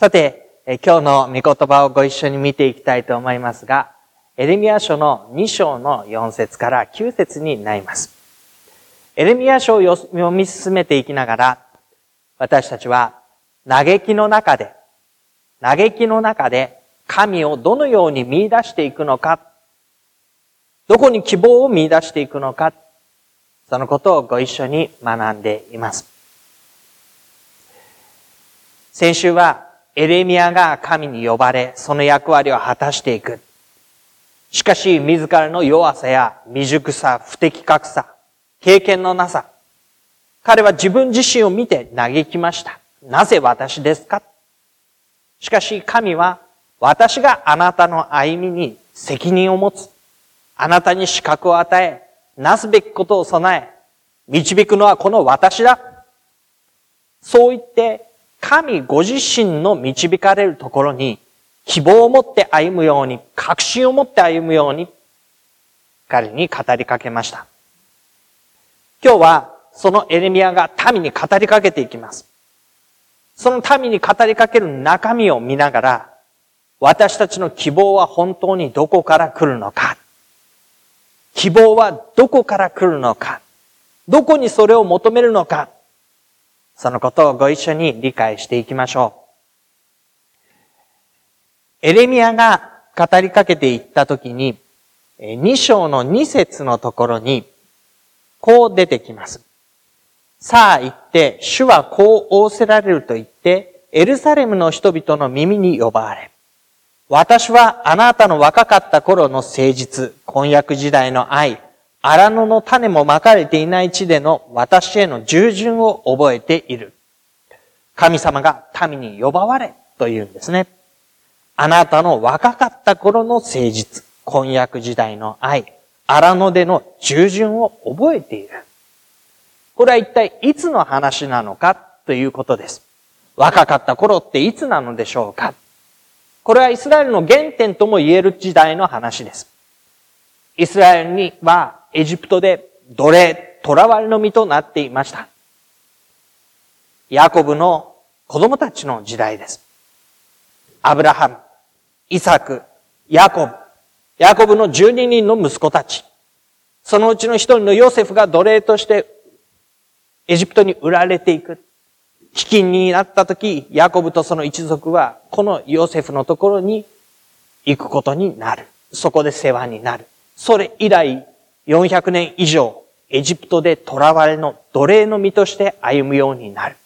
さて、今日の御言葉をご一緒に見ていきたいと思いますが、エレミア書の2章の4節から9節になります。エレミア書を読み進めていきながら、私たちは嘆きの中で、嘆きの中で神をどのように見出していくのか、どこに希望を見出していくのか、そのことをご一緒に学んでいます。先週はエレミアが神に呼ばれ、その役割を果たしていく。しかし、自らの弱さや未熟さ、不適格さ、経験のなさ、彼は自分自身を見て嘆きました。なぜ私ですか？しかし、神は、私があなたの歩みに責任を持つ。あなたに資格を与え、なすべきことを備え、導くのはこの私だ。そう言って、神ご自身の導かれるところに希望を持って歩むように、確信を持って歩むように、彼に語りかけました。今日は、そのエレミアが民に語りかけていきます。その民に語りかける中身を見ながら、私たちの希望は本当にどこから来るのか。希望はどこから来るのか。どこにそれを求めるのか。そのことをご一緒に理解していきましょう。エレミアが語りかけていったときに、2章の2節のところに、こう出てきます。さあ行って、主はこう仰せられると言って、エルサレムの人々の耳に呼ばれ、私はあなたの若かった頃の誠実、婚約時代の愛、荒野の種もまかれていない地での私への従順を覚えている。神様が民に呼ばわれというんですね。あなたの若かった頃の誠実、婚約時代の愛、荒野での従順を覚えている。これは一体いつの話なのかということです。若かった頃っていつなのでしょうかこれはイスラエルの原点とも言える時代の話です。イスラエルにはエジプトで奴隷、囚われの身となっていました。ヤコブの子供たちの時代です。アブラハム、イサク、ヤコブ、ヤコブの12人の息子たち。そのうちの一人のヨセフが奴隷としてエジプトに売られていく。危機になった時、ヤコブとその一族はこのヨセフのところに行くことになる。そこで世話になる。それ以来、400年以上、エジプトで囚われの奴隷の身として歩むようになる。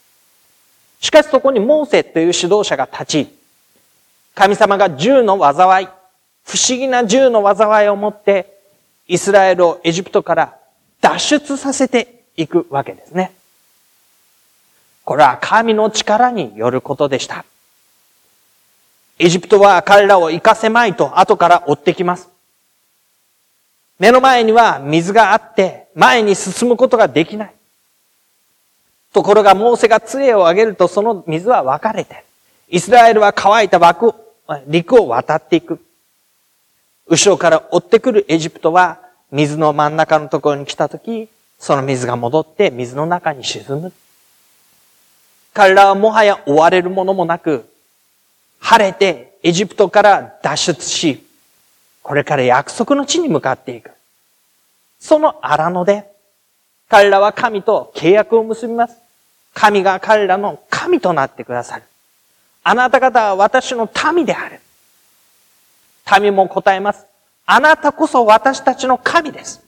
しかしそこにモーセという指導者が立ち、神様が銃の災い、不思議な銃の災いを持って、イスラエルをエジプトから脱出させていくわけですね。これは神の力によることでした。エジプトは彼らを行かせまいと後から追ってきます。目の前には水があって前に進むことができない。ところがモーセが杖を上げるとその水は分かれて、イスラエルは乾いた枠陸を渡っていく。後ろから追ってくるエジプトは水の真ん中のところに来たとき、その水が戻って水の中に沈む。彼らはもはや追われるものもなく、晴れてエジプトから脱出し、これから約束の地に向かっていく。その荒野で、彼らは神と契約を結びます。神が彼らの神となってくださる。あなた方は私の民である。民も答えます。あなたこそ私たちの神です。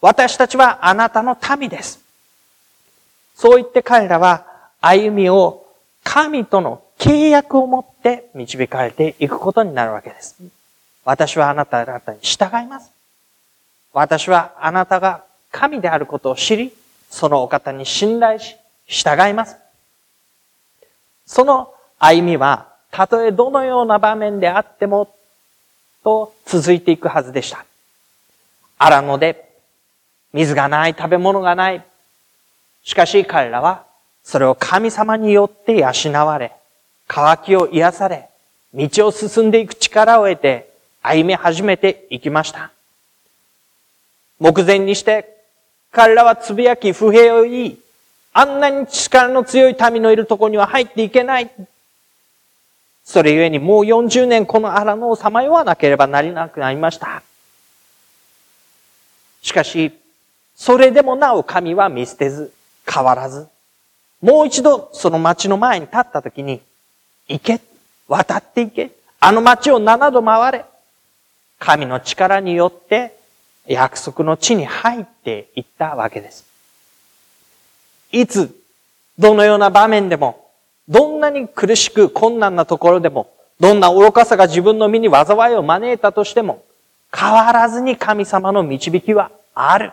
私たちはあなたの民です。そう言って彼らは歩みを神との契約を持って導かれていくことになるわけです。私はあなた方に従います。私はあなたが神であることを知り、そのお方に信頼し、従います。その歩みは、たとえどのような場面であっても、と続いていくはずでした。荒野で、水がない、食べ物がない。しかし彼らは、それを神様によって養われ、渇きを癒され、道を進んでいく力を得て、歩み始めていきました。目前にして、彼らはつぶやき不平を言い、あんなに力の強い民のいるところには入っていけない。それゆえにもう40年この荒野をさまよわなければなりなくなりました。しかし、それでもなお神は見捨てず、変わらず、もう一度その町の前に立った時に、行け、渡って行け、あの町を七度回れ。神の力によって約束の地に入っていったわけです。いつ、どのような場面でも、どんなに苦しく困難なところでも、どんな愚かさが自分の身に災いを招いたとしても、変わらずに神様の導きはある。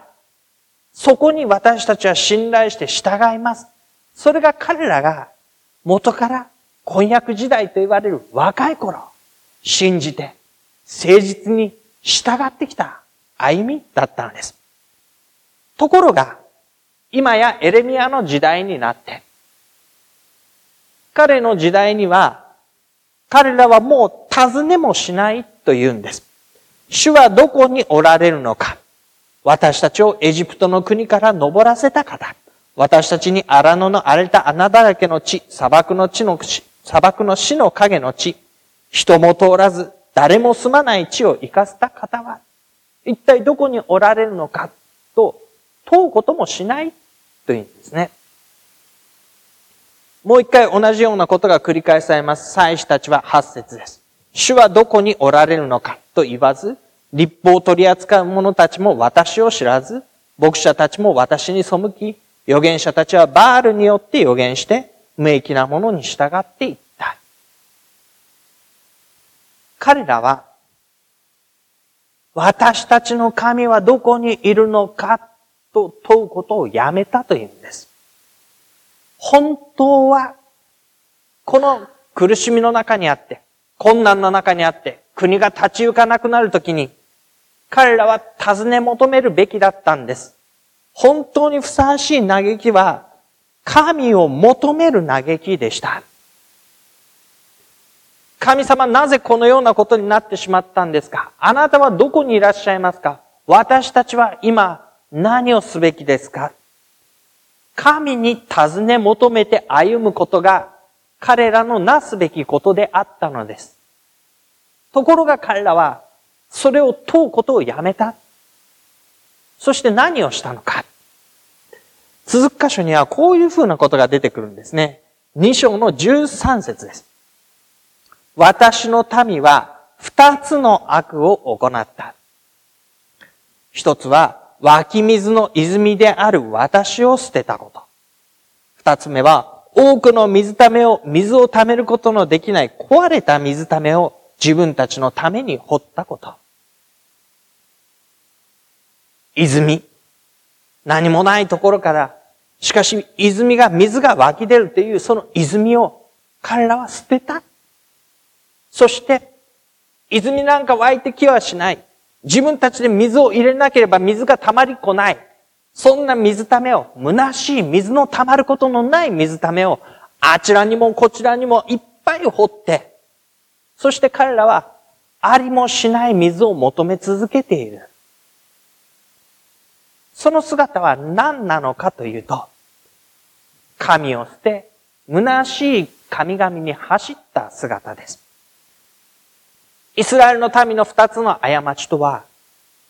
そこに私たちは信頼して従います。それが彼らが元から婚約時代と言われる若い頃、信じて誠実に従ってきた歩みだったんです。ところが、今やエレミアの時代になって、彼の時代には、彼らはもう尋ねもしないと言うんです。主はどこにおられるのか。私たちをエジプトの国から登らせた方。私たちに荒野の荒れた穴だらけの地、砂漠の地の地砂漠の死の影の地、人も通らず、誰も住まない地を生かせた方は、一体どこにおられるのかと問うこともしないというんですね。もう一回同じようなことが繰り返されます。祭司たちは八節です。主はどこにおられるのかと言わず、立法を取り扱う者たちも私を知らず、牧者たちも私に背き、預言者たちはバールによって預言して、無益なものに従っていった。彼らは私たちの神はどこにいるのかと問うことをやめたというんです。本当は、この苦しみの中にあって、困難の中にあって、国が立ち行かなくなるときに、彼らは尋ね求めるべきだったんです。本当にふさわしい嘆きは、神を求める嘆きでした。神様なぜこのようなことになってしまったんですか？あなたはどこにいらっしゃいますか？私たちは今何をすべきですか？神に尋ね求めて歩むことが彼らのなすべきことであったのです。ところが彼らはそれを問うことをやめた。そして何をしたのか？続く箇所にはこういうふうなことが出てくるんですね。2章の13節です。私の民は二つの悪を行った。一つは湧き水の泉である私を捨てたこと。二つ目は多くの水ためを、水を溜めることのできない壊れた水ためを自分たちのために掘ったこと。泉。何もないところから、しかし泉が、水が湧き出るというその泉を彼らは捨てた。そして、泉なんか湧いてきはしない。自分たちで水を入れなければ水が溜まりこない。そんな水ためを、虚しい水の溜まることのない水ためを、あちらにもこちらにもいっぱい掘って、そして彼らは、ありもしない水を求め続けている。その姿は何なのかというと、神を捨て、虚しい神々に走った姿です。イスラエルの民の二つの過ちとは、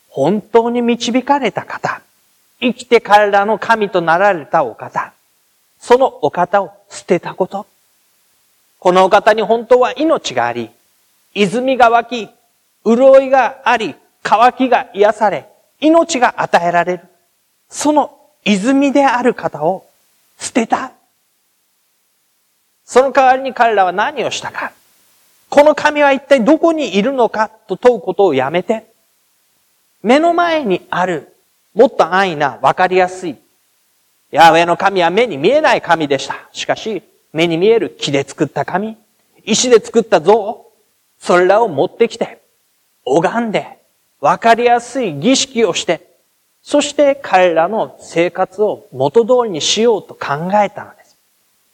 本当に導かれた方、生きて彼らの神となられたお方、そのお方を捨てたこと。このお方に本当は命があり、泉が湧き、潤いがあり、乾きが癒され、命が与えられる。その泉である方を捨てた。その代わりに彼らは何をしたか。この神は一体どこにいるのかと問うことをやめて、目の前にある、もっと安易な、わかりやすい。ヤウェの神は目に見えない神でした。しかし、目に見える木で作った神、石で作った像、それらを持ってきて、拝んで、わかりやすい儀式をして、そして彼らの生活を元通りにしようと考えたのです。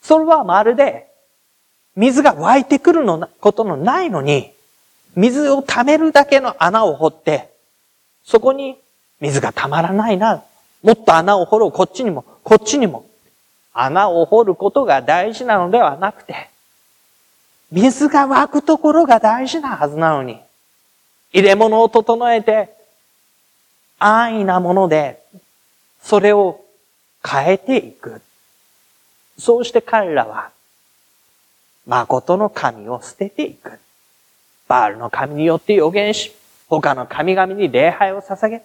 それはまるで、水が湧いてくるのことのないのに、水を溜めるだけの穴を掘って、そこに水が溜まらないな。もっと穴を掘ろう。こっちにも、こっちにも。穴を掘ることが大事なのではなくて、水が湧くところが大事なはずなのに、入れ物を整えて、安易なもので、それを変えていく。そうして彼らは、誠の神を捨てていく。バールの神によって予言し、他の神々に礼拝を捧げ、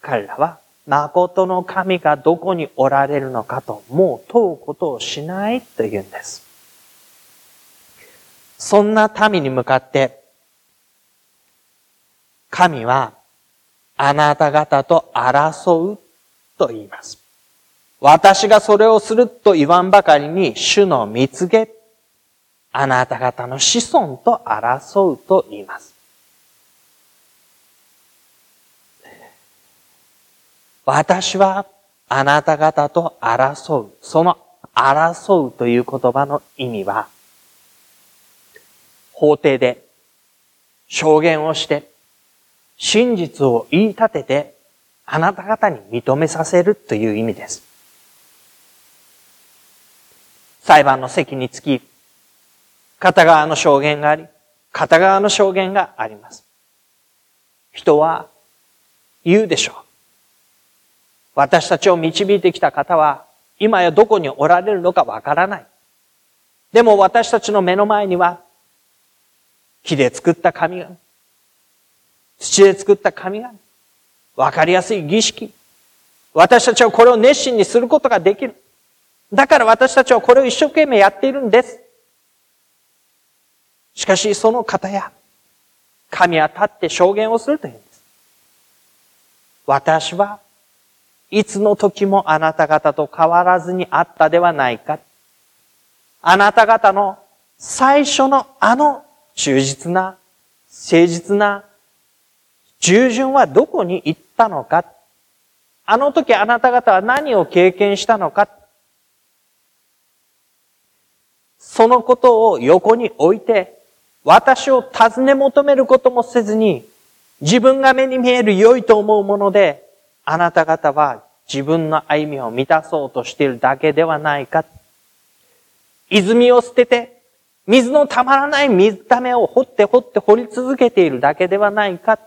彼らは誠の神がどこにおられるのかと、もう問うことをしないというんです。そんな民に向かって、神はあなた方と争うと言います。私がそれをすると言わんばかりに主の蜜げ、あなた方の子孫と争うと言います。私はあなた方と争う。その争うという言葉の意味は、法廷で証言をして、真実を言い立てて、あなた方に認めさせるという意味です。裁判の席につき、片側の証言があり、片側の証言があります。人は言うでしょう。私たちを導いてきた方は、今やどこにおられるのかわからない。でも私たちの目の前には、木で作った神々、土で作った神々、わかりやすい儀式、私たちはこれを熱心にすることができる。だから私たちはこれを一生懸命やっているんです。しかしその方や、神は立って証言をするというんです。私はいつの時もあなた方と変わらずにあったではないか。あなた方の最初のあの忠実な、誠実な従順はどこに行ったのか。あの時あなた方は何を経験したのか。そのことを横に置いて、私を尋ね求めることもせずに、自分が目に見える良いと思うもので、あなた方は自分の歩みを満たそうとしているだけではないか。泉を捨てて、水のたまらない水ためを掘って掘って掘り続けているだけではないか。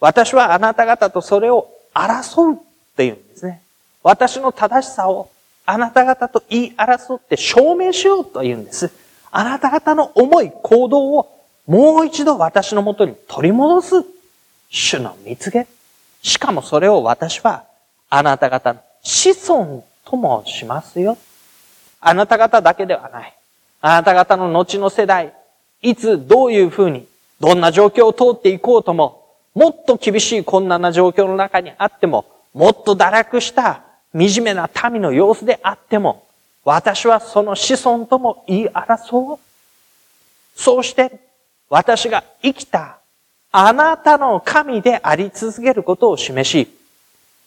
私はあなた方とそれを争うっていうんですね。私の正しさをあなた方と言い争って証明しようというんです。あなた方の思い、行動をもう一度私のもとに取り戻す。主の蜜げ。しかもそれを私はあなた方の子孫ともしますよ。あなた方だけではない。あなた方の後の世代、いつどういうふうに、どんな状況を通っていこうとも、もっと厳しい困難な状況の中にあっても、もっと堕落した惨めな民の様子であっても、私はその子孫とも言い争う。そうして、私が生きたあなたの神であり続けることを示し、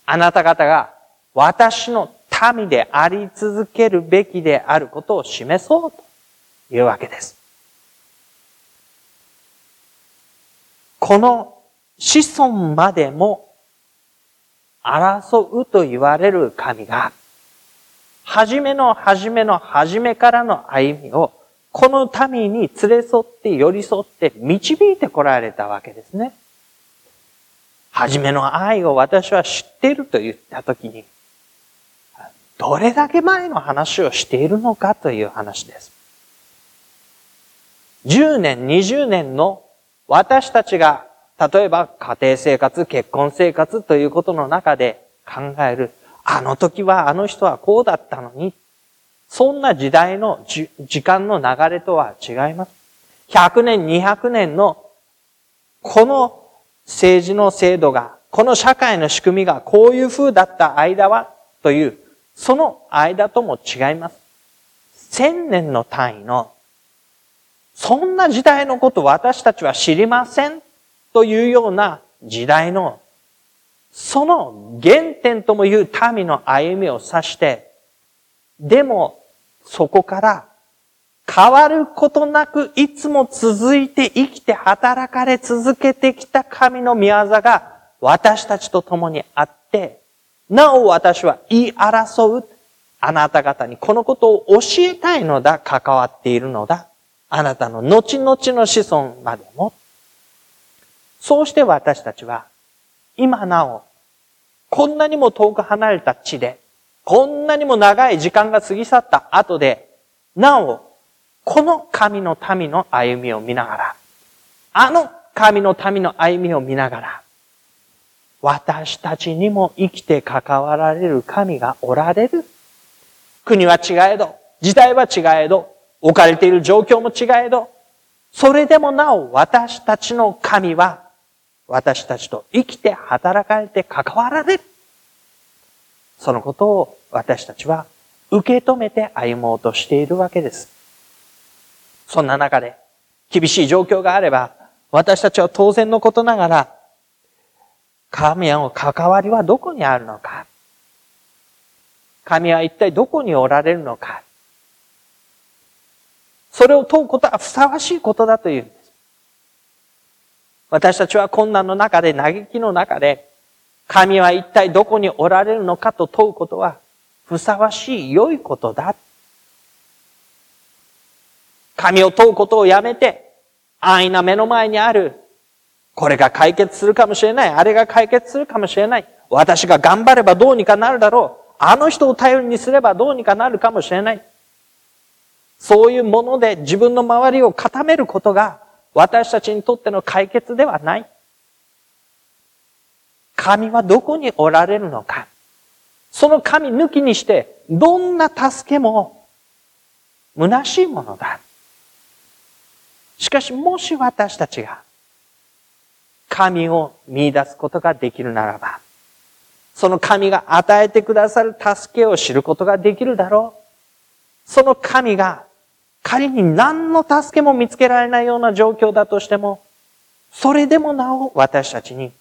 あなた方が私の民であり続けるべきであることを示そうというわけです。この子孫までも争うと言われる神が、初めの初めの初めからの歩みをこの民に連れ添って寄り添って導いてこられたわけですね。初めの愛を私は知っていると言ったときに、どれだけ前の話をしているのかという話です。10年、20年の私たちが、例えば家庭生活、結婚生活ということの中で考える、あの時はあの人はこうだったのにそんな時代の時間の流れとは違います。100年、200年のこの政治の制度が、この社会の仕組みがこういう風だった間は、という、その間とも違います。千年の単位の、そんな時代のこと私たちは知りませんというような時代の、その原点ともいう民の歩みを指して、でもそこから変わることなくいつも続いて生きて働かれ続けてきた神の御業が私たちと共にあって、なお私は言い争う。あなた方にこのことを教えたいのだ、関わっているのだ。あなたの後々の子孫までも。そうして私たちは、今なお、こんなにも遠く離れた地で、こんなにも長い時間が過ぎ去った後で、なお、この神の民の歩みを見ながら、あの神の民の歩みを見ながら、私たちにも生きて関わられる神がおられる。国は違えど、時代は違えど、置かれている状況も違えど、それでもなお私たちの神は、私たちと生きて働かれて関わられる。そのことを私たちは受け止めて歩もうとしているわけです。そんな中で、厳しい状況があれば、私たちは当然のことながら、神への関わりはどこにあるのか神は一体どこにおられるのかそれを問うことはふさわしいことだという。私たちは困難の中で、嘆きの中で、神は一体どこにおられるのかと問うことは、ふさわしい良いことだ。神を問うことをやめて、安易な目の前にある、これが解決するかもしれない、あれが解決するかもしれない、私が頑張ればどうにかなるだろう、あの人を頼りにすればどうにかなるかもしれない。そういうもので自分の周りを固めることが私たちにとっての解決ではない。神はどこにおられるのか。その神抜きにして、どんな助けも虚しいものだ。しかし、もし私たちが神を見出すことができるならば、その神が与えてくださる助けを知ることができるだろう。その神が仮に何の助けも見つけられないような状況だとしても、それでもなお私たちに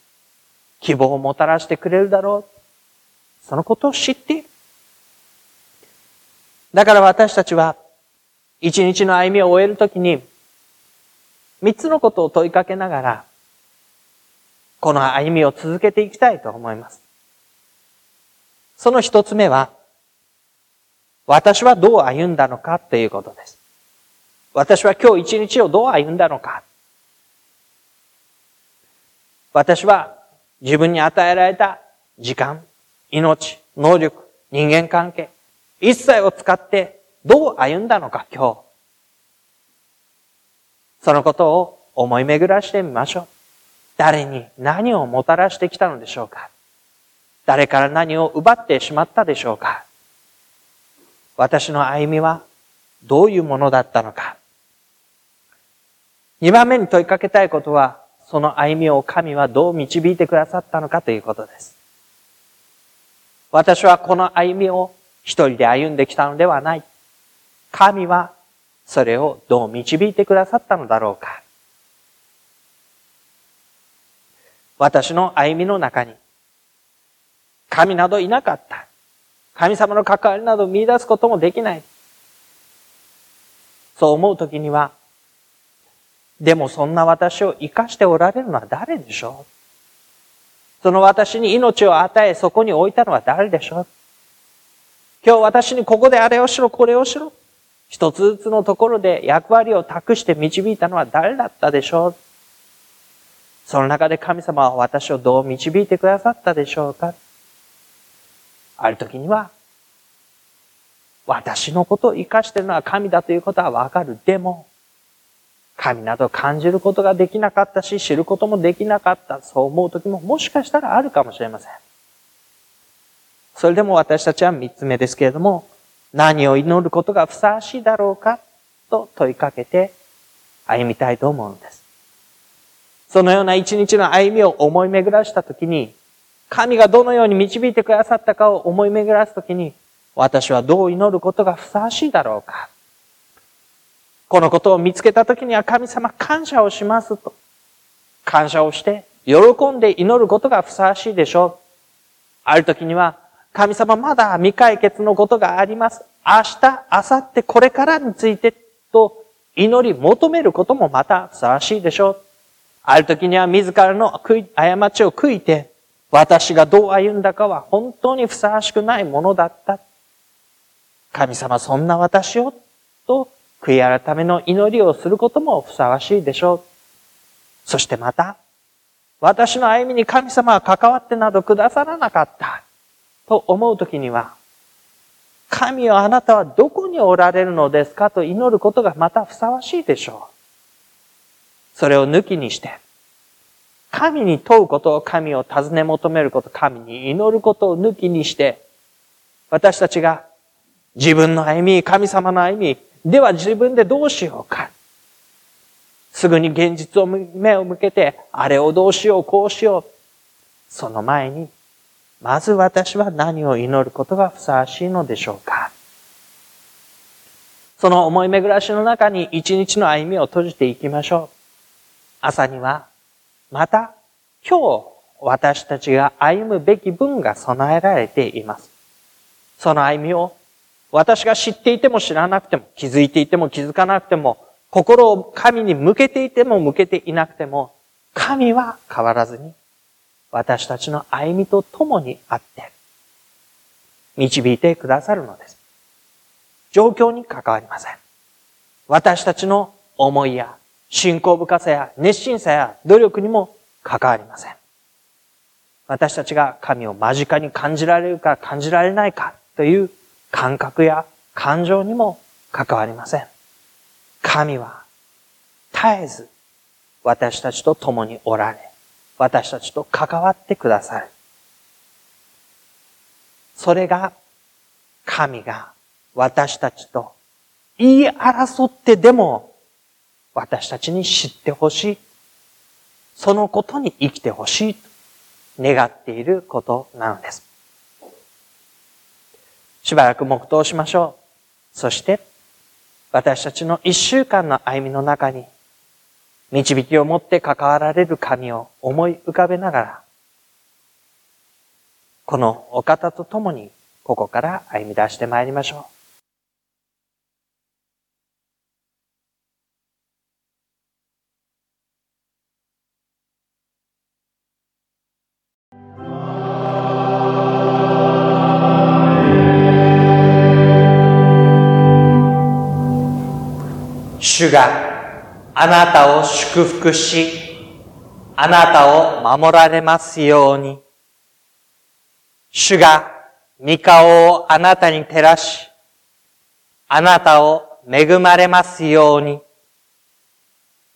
希望をもたらしてくれるだろう。そのことを知っている。だから私たちは、一日の歩みを終えるときに、三つのことを問いかけながら、この歩みを続けていきたいと思います。その一つ目は、私はどう歩んだのかということです。私は今日一日をどう歩んだのか。私は自分に与えられた時間、命、能力、人間関係、一切を使ってどう歩んだのか今日。そのことを思い巡らしてみましょう。誰に何をもたらしてきたのでしょうか誰から何を奪ってしまったでしょうか私の歩みはどういうものだったのか二番目に問いかけたいことは、その歩みを神はどう導いてくださったのかということです。私はこの歩みを一人で歩んできたのではない。神はそれをどう導いてくださったのだろうか。私の歩みの中に、神などいなかった。神様の関わりなど見出すこともできない。そう思うときには、でもそんな私を生かしておられるのは誰でしょう？その私に命を与え、そこに置いたのは誰でしょう？今日私にここであれをしろ、これをしろ。一つずつのところで役割を託して導いたのは誰だったでしょう？その中で神様は私をどう導いてくださったでしょうか？ある時には、私のことを生かしてるのは神だということはわかる。でも、神など感じることができなかったし、知ることもできなかった。そう思う時ももしかしたらあるかもしれません。それでも私たちは三つ目ですけれども、何を祈ることがふさわしいだろうか？と問いかけて歩みたいと思うんです。そのような一日の歩みを思い巡らしたときに、神がどのように導いてくださったかを思い巡らすときに、私はどう祈ることがふさわしいだろうか？このことを見つけた時には神様感謝をしますと。感謝をして、喜んで祈ることがふさわしいでしょう。ある時には、神様まだ未解決のことがあります。明日、明後日、これからについてと祈り求めることもまたふさわしいでしょう。ある時には自らの過ちを悔いて、私がどう歩んだかは本当にふさわしくないものだった。神様そんな私をと悔い改めの祈りをすることもふさわしいでしょう。そしてまた、私の歩みに神様は関わってなどくださらなかったと思うときには、神よあなたはどこにおられるのですかと祈ることがまたふさわしいでしょう。それを抜きにして、神に問うことを神を尋ね求めること、神に祈ることを抜きにして、私たちが自分の歩み、神様の歩み、では自分でどうしようか。すぐに現実を目を向けて、あれをどうしよう、こうしよう。その前に、まず私は何を祈ることがふさわしいのでしょうか。その思い巡らしの中に一日の歩みを閉じていきましょう。朝には、また今日私たちが歩むべき分が備えられています。その歩みを私が知っていても知らなくても、気づいていても気づかなくても、心を神に向けていても向けていなくても、神は変わらずに、私たちの歩みと共にあって、導いてくださるのです。状況に関わりません。私たちの思いや信仰深さや熱心さや努力にも関わりません。私たちが神を間近に感じられるか感じられないかという感覚や感情にも関わりません。神は絶えず私たちと共におられ、私たちと関わってくださる。それが神が私たちと言い争ってでも私たちに知ってほしい。そのことに生きてほしいと願っていることなのです。しばらく黙祷しましょう。そして、私たちの一週間の歩みの中に、導きを持って関わられる神を思い浮かべながら、このお方と共に、ここから歩み出してまいりましょう。主があなたを祝福し、あなたを守られますように。主が御顔をあなたに照らし、あなたを恵まれますように。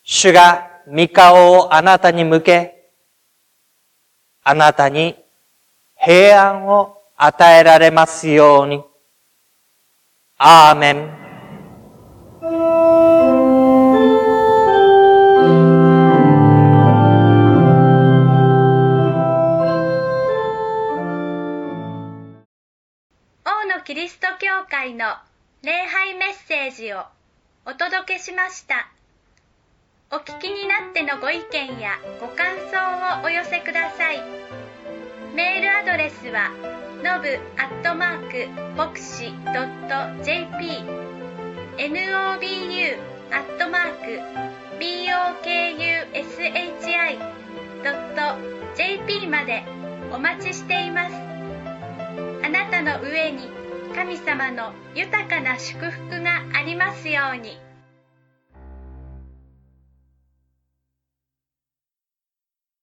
主が御顔をあなたに向け、あなたに平安を与えられますように。アーメン。会の礼拝メッセージをお届けしました。お聞きになってのご意見やご感想をお寄せください。メールアドレスはのぶアットマーク牧師 .jp nobu アットマーク bokushi.jp までお待ちしています。あなたの上に神様の豊かな祝福がありますように。